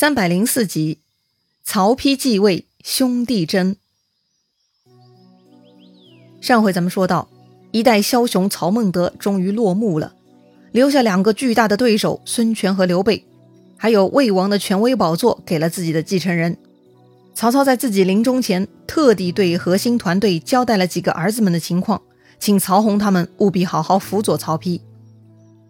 三百零四集，曹丕继位，兄弟争。上回咱们说到，一代枭雄曹孟德终于落幕了，留下两个巨大的对手孙权和刘备，还有魏王的权威宝座给了自己的继承人。曹操在自己临终前，特地对核心团队交代了几个儿子们的情况，请曹洪他们务必好好辅佐曹丕。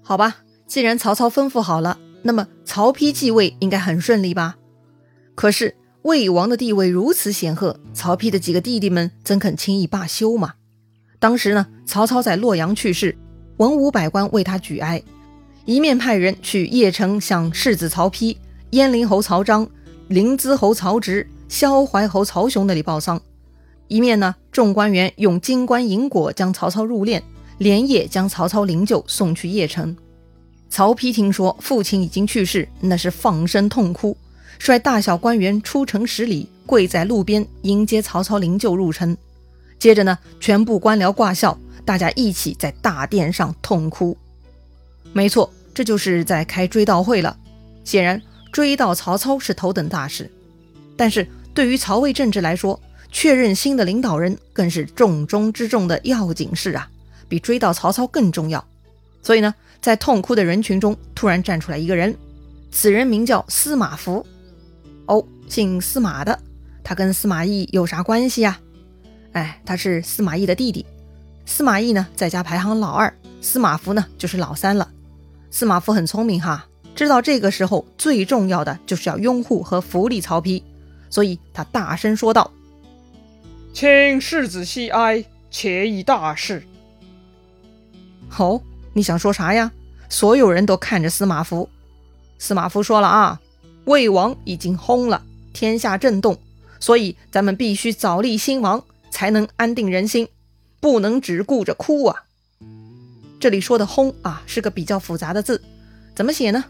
好吧，既然曹操吩咐好了。那么曹丕继位应该很顺利吧？可是魏王的地位如此显赫，曹丕的几个弟弟们怎肯轻易罢休嘛？当时呢，曹操在洛阳去世，文武百官为他举哀，一面派人去邺城向世子曹丕、鄢陵侯曹彰、临淄侯曹植、萧怀侯曹雄那里报丧，一面呢，众官员用金冠银果将曹操入殓，连夜将曹操灵柩送去邺城。曹丕听说父亲已经去世，那是放声痛哭，率大小官员出城十里，跪在路边迎接曹操灵柩入城。接着呢，全部官僚挂孝，大家一起在大殿上痛哭。没错，这就是在开追悼会了。显然，追悼曹操是头等大事，但是对于曹魏政治来说，确认新的领导人更是重中之重的要紧事啊，比追悼曹操更重要。所以呢。在痛哭的人群中，突然站出来一个人，此人名叫司马孚。哦，姓司马的，他跟司马懿有啥关系呀？哎，他是司马懿的弟弟。司马懿呢，在家排行老二，司马孚呢就是老三了。司马孚很聪明哈，知道这个时候最重要的就是要拥护和扶立曹丕，所以他大声说道：“请世子息哀，且以大事。”哦。你想说啥呀？所有人都看着司马孚。司马孚说了啊，魏王已经轰了，天下震动，所以咱们必须早立新王，才能安定人心，不能只顾着哭啊。这里说的轰啊，是个比较复杂的字，怎么写呢？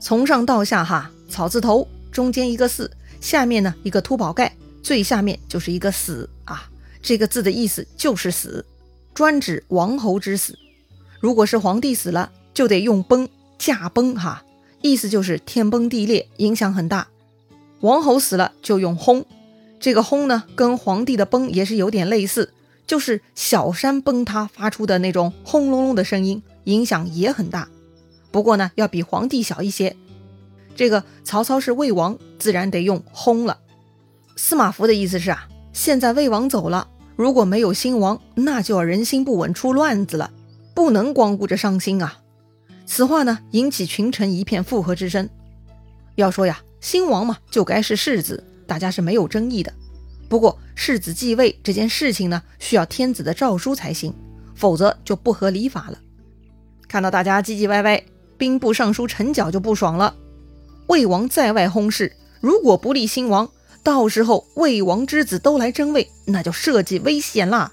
从上到下哈，草字头，中间一个四，下面呢一个秃宝盖，最下面就是一个死啊。这个字的意思就是死，专指王侯之死。如果是皇帝死了，就得用崩驾崩哈，意思就是天崩地裂，影响很大。王侯死了就用轰，这个轰呢，跟皇帝的崩也是有点类似，就是小山崩塌发出的那种轰隆隆的声音，影响也很大。不过呢，要比皇帝小一些。这个曹操是魏王，自然得用轰了。司马孚的意思是啊，现在魏王走了，如果没有新王，那就要人心不稳，出乱子了。不能光顾着伤心啊！此话呢，引起群臣一片附和之声。要说呀，新王嘛，就该是世子，大家是没有争议的。不过，世子继位这件事情呢，需要天子的诏书才行，否则就不合礼法了。看到大家唧唧歪歪，兵部尚书陈角就不爽了。魏王在外薨逝，如果不立新王，到时候魏王之子都来争位，那就社稷危险啦！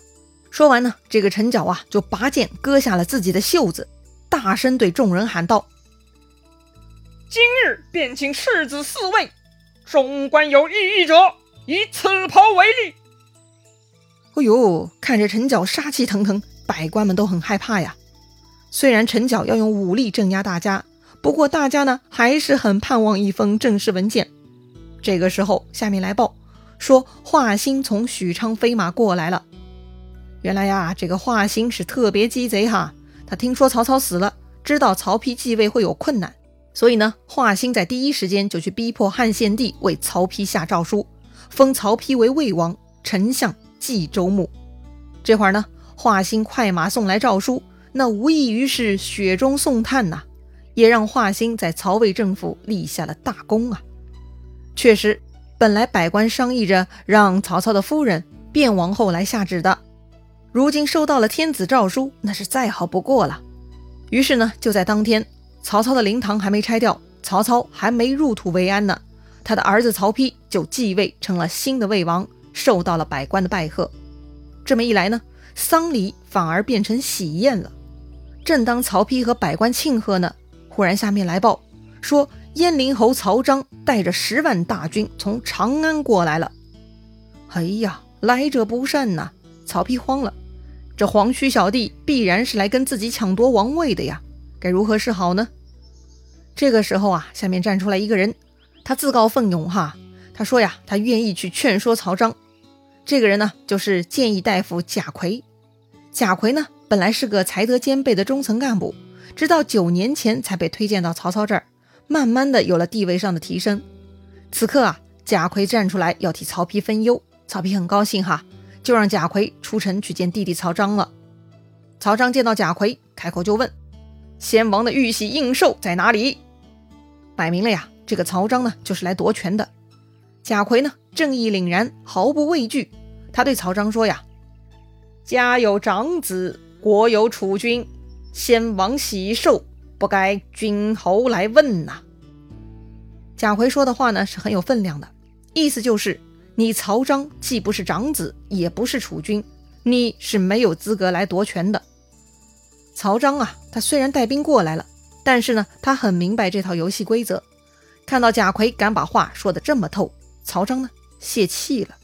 说完呢，这个陈角啊就拔剑割下了自己的袖子，大声对众人喊道：“今日便请世子嗣位，众官有异议者，以此袍为例。”哎呦，看着陈角杀气腾腾，百官们都很害怕呀。虽然陈角要用武力镇压大家，不过大家呢还是很盼望一封正式文件。这个时候，下面来报说华歆从许昌飞马过来了。原来呀，这个华歆是特别鸡贼哈。他听说曹操死了，知道曹丕继位会有困难，所以呢，华歆在第一时间就去逼迫汉献帝为曹丕下诏书，封曹丕为魏王，丞相冀州牧。这会儿呢，华歆快马送来诏书，那无异于是雪中送炭呐，也让华歆在曹魏政府立下了大功啊。确实，本来百官商议着让曹操的夫人卞王后来下旨的。如今收到了天子诏书，那是再好不过了。于是呢，就在当天，曹操的灵堂还没拆掉，曹操还没入土为安呢，他的儿子曹丕就继位成了新的魏王，受到了百官的拜贺。这么一来呢，丧礼反而变成喜宴了。正当曹丕和百官庆贺呢，忽然下面来报说，燕陵侯曹彰带着十万大军从长安过来了。哎呀，来者不善呐！曹丕慌了，这黄须小弟必然是来跟自己抢夺王位的呀，该如何是好呢？这个时候啊，下面站出来一个人，他自告奋勇哈，他说呀，他愿意去劝说曹彰。这个人呢，就是谏议大夫贾逵。贾逵呢，本来是个才德兼备的中层干部，直到九年前才被推荐到曹操这儿，慢慢的有了地位上的提升。此刻啊，贾逵站出来要替曹丕分忧，曹丕很高兴哈，就让贾逵出城去见弟弟曹彰了。曹彰见到贾逵，开口就问：“先王的玉玺印绶在哪里？”摆明了呀，这个曹彰呢，就是来夺权的。贾逵呢，正义凛然，毫不畏惧。他对曹彰说呀：“家有长子，国有储君，先王喜寿，不该君侯来问呐。”贾逵说的话呢，是很有分量的，意思就是你曹彰既不是长子，也不是储君，你是没有资格来夺权的。曹彰啊，他虽然带兵过来了，但是呢，他很明白这套游戏规则。看到贾逵敢把话说得这么透，曹彰呢泄气了。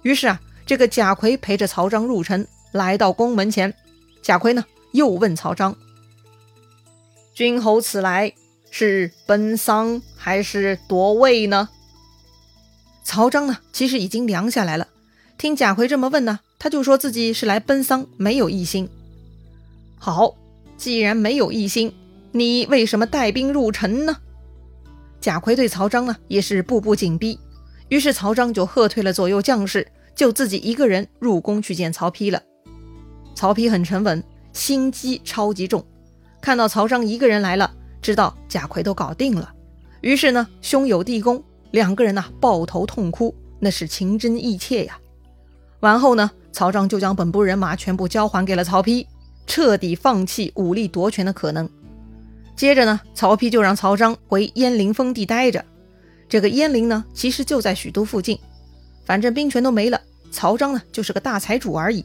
于是啊，这个贾逵陪着曹彰入城，来到宫门前。贾逵呢又问曹彰：“君侯此来是奔丧还是夺位呢？”曹彰呢其实已经凉下来了，听贾逵这么问呢，他就说自己是来奔丧，没有异心。好，既然没有异心，你为什么带兵入城呢？贾逵对曹彰呢也是步步紧逼，于是曹彰就喝退了左右将士，就自己一个人入宫去见曹丕了。曹丕很沉稳，心机超级重，看到曹彰一个人来了，知道贾逵都搞定了，于是呢兄友弟恭，两个人呢抱头痛哭，那是情真意切呀。完后呢，曹彰就将本部人马全部交还给了曹丕。彻底放弃武力夺权的可能。接着呢，曹丕就让曹彰回鄢陵封地待着。这个鄢陵呢，其实就在许都附近。反正兵权都没了，曹彰呢就是个大财主而已。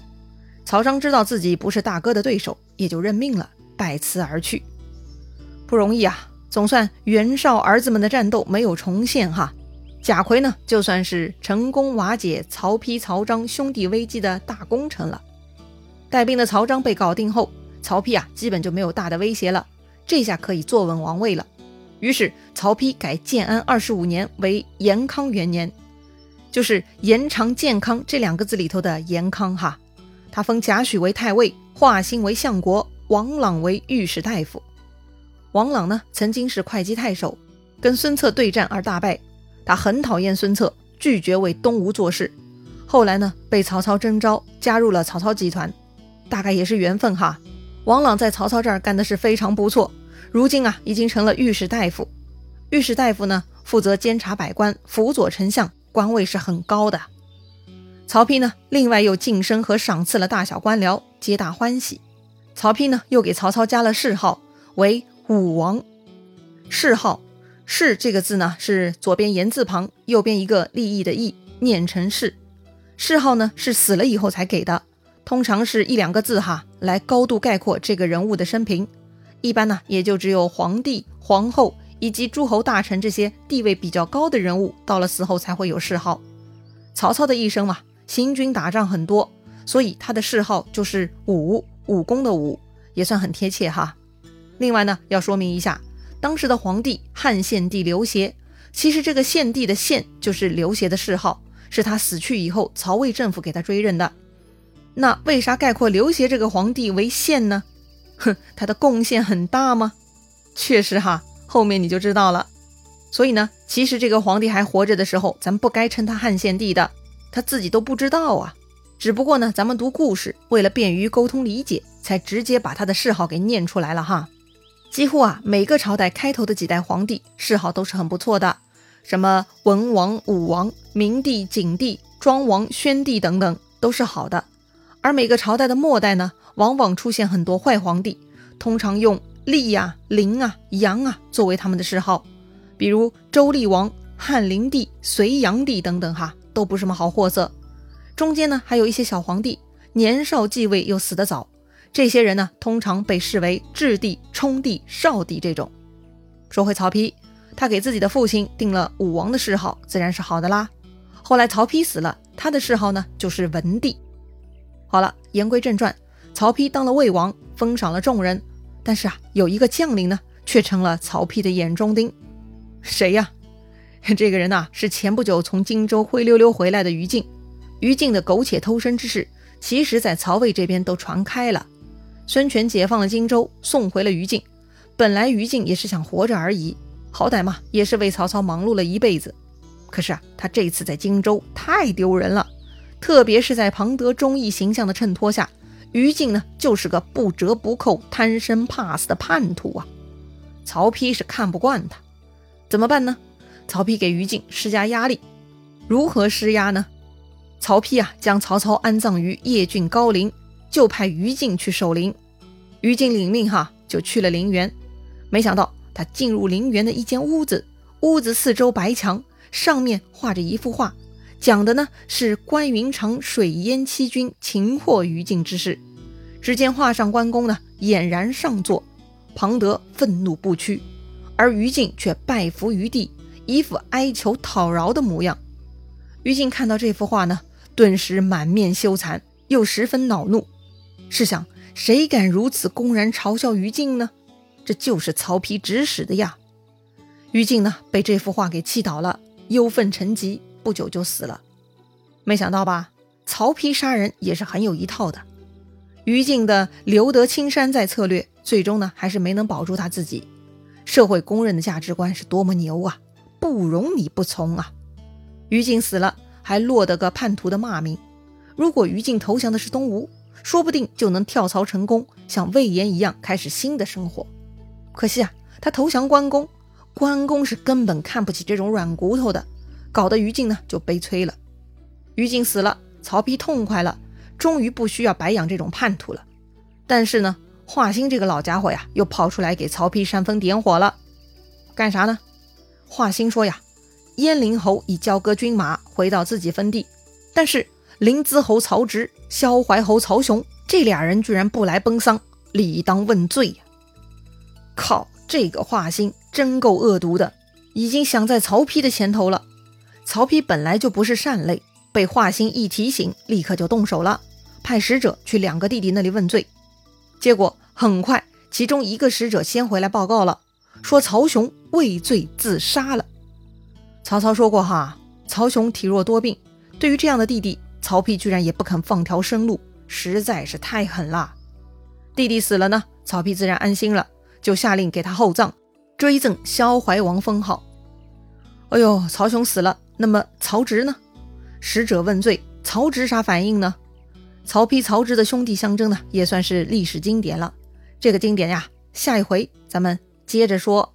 曹彰知道自己不是大哥的对手，也就认命了，拜辞而去。不容易啊，总算袁绍儿子们的战斗没有重现哈。贾逵呢，就算是成功瓦解曹丕、曹彰兄弟危机的大功臣了。带兵的曹彰被搞定后，曹丕啊基本就没有大的威胁了，这下可以坐稳王位了。于是曹丕改建安二十五年为延康元年，就是延长健康这两个字里头的延康哈。他封贾诩为太尉，华歆为相国，王朗为御史大夫。王朗呢曾经是会稽太守，跟孙策对战而大败，他很讨厌孙策，拒绝为东吴做事。后来呢被曹操征召，加入了曹操集团。大概也是缘分哈，王朗在曹操这儿干的是非常不错，如今啊已经成了御史大夫。御史大夫呢负责监察百官，辅佐丞相，官位是很高的。曹丕呢另外又晋升和赏赐了大小官僚，皆大欢喜。曹丕呢又给曹操加了谥号为武王。谥号“谥”这个字呢是左边言字旁，右边一个利益的“益”，念成“是”。谥号呢是死了以后才给的。通常是一两个字哈，来高度概括这个人物的生平。一般呢，也就只有皇帝、皇后以及诸侯大臣这些地位比较高的人物，到了死后才会有谥号。曹操的一生嘛，行军打仗很多，所以他的谥号就是武，武功的武，也算很贴切哈。另外呢，要说明一下，当时的皇帝汉献帝刘协，其实这个献帝的献就是刘协的谥号，是他死去以后，曹魏政府给他追认的。那为啥概括刘协这个皇帝为献呢？哼，他的贡献很大吗？确实哈，后面你就知道了。所以呢，其实这个皇帝还活着的时候，咱不该称他汉献帝的，他自己都不知道啊。只不过呢，咱们读故事，为了便于沟通理解，才直接把他的谥号给念出来了哈。几乎啊，每个朝代开头的几代皇帝谥号都是很不错的，什么文王、武王、明帝、景帝、庄王、宣帝等等，都是好的。而每个朝代的末代呢，往往出现很多坏皇帝，通常用厉呀、凌啊、杨啊作为他们的谥号，比如周厉王、汉灵帝、隋炀帝等等，哈，都不是什么好货色。中间呢，还有一些小皇帝，年少继位又死得早，这些人呢，通常被视为质帝、冲帝、少帝这种。说回曹丕，他给自己的父亲定了武王的谥号，自然是好的啦。后来曹丕死了，他的谥号呢，就是文帝。好了，言归正传，曹丕当了魏王，封赏了众人，但是啊，有一个将领呢，却成了曹丕的眼中钉。谁呀？这个人呐，是前不久从荆州灰溜溜回来的于禁。于禁的苟且偷生之事，其实在曹魏这边都传开了。孙权解放了荆州，送回了于禁。本来于禁也是想活着而已，好歹嘛，也是为曹操忙碌了一辈子。可是啊，他这次在荆州太丢人了，特别是在庞德忠义形象的衬托下，于禁呢就是个不折不扣、贪生怕死的叛徒啊。曹丕是看不惯他，怎么办呢？曹丕给于禁施加压力，如何施压呢？曹丕啊，将曹操安葬于邺郡高陵，就派于禁去守陵。于禁领命哈，就去了陵园。没想到他进入陵园的一间屋子，屋子四周白墙，上面画着一幅画，讲的呢是关云长水淹七军，擒获于禁之事。只见画上关公呢俨然上座，庞德愤怒不屈，而于禁却拜伏于地，一副哀求讨饶的模样。于禁看到这幅画呢，顿时满面羞惭，又十分恼怒。试想，谁敢如此公然嘲笑于禁呢？这就是曹丕指使的呀！于禁呢，被这幅画给气倒了，忧愤成疾，不久就死了。没想到吧？曹丕杀人也是很有一套的。于禁的留得青山在策略，最终呢，还是没能保住他自己。社会公认的价值观是多么牛啊，不容你不从啊！于禁死了，还落得个叛徒的骂名。如果于禁投降的是东吴，说不定就能跳槽成功，像魏延一样开始新的生活。可惜啊，他投降关公，关公是根本看不起这种软骨头的，搞得于禁呢就悲催了。于禁死了，曹丕痛快了，终于不需要白养这种叛徒了。但是呢，华歆这个老家伙呀，又跑出来给曹丕煽风点火了，干啥呢？华歆说呀。燕陵侯已交割军马回到自己封地，但是临淄侯曹植、萧怀侯曹雄这俩人居然不来奔丧，理当问罪呀！靠，这个华歆真够恶毒的，已经想在曹丕的前头了。曹丕本来就不是善类，被华歆一提醒，立刻就动手了，派使者去两个弟弟那里问罪。结果很快，其中一个使者先回来报告了，说曹雄畏罪自杀了。曹操说过哈，曹雄体弱多病，对于这样的弟弟，曹丕居然也不肯放条生路，实在是太狠了。弟弟死了呢，曹丕自然安心了，就下令给他厚葬，追赠萧怀王封号。哎呦，曹雄死了，那么曹植呢？使者问罪，曹植啥反应呢？曹丕、曹植的兄弟相争呢，也算是历史经典了。这个经典呀，下一回咱们接着说。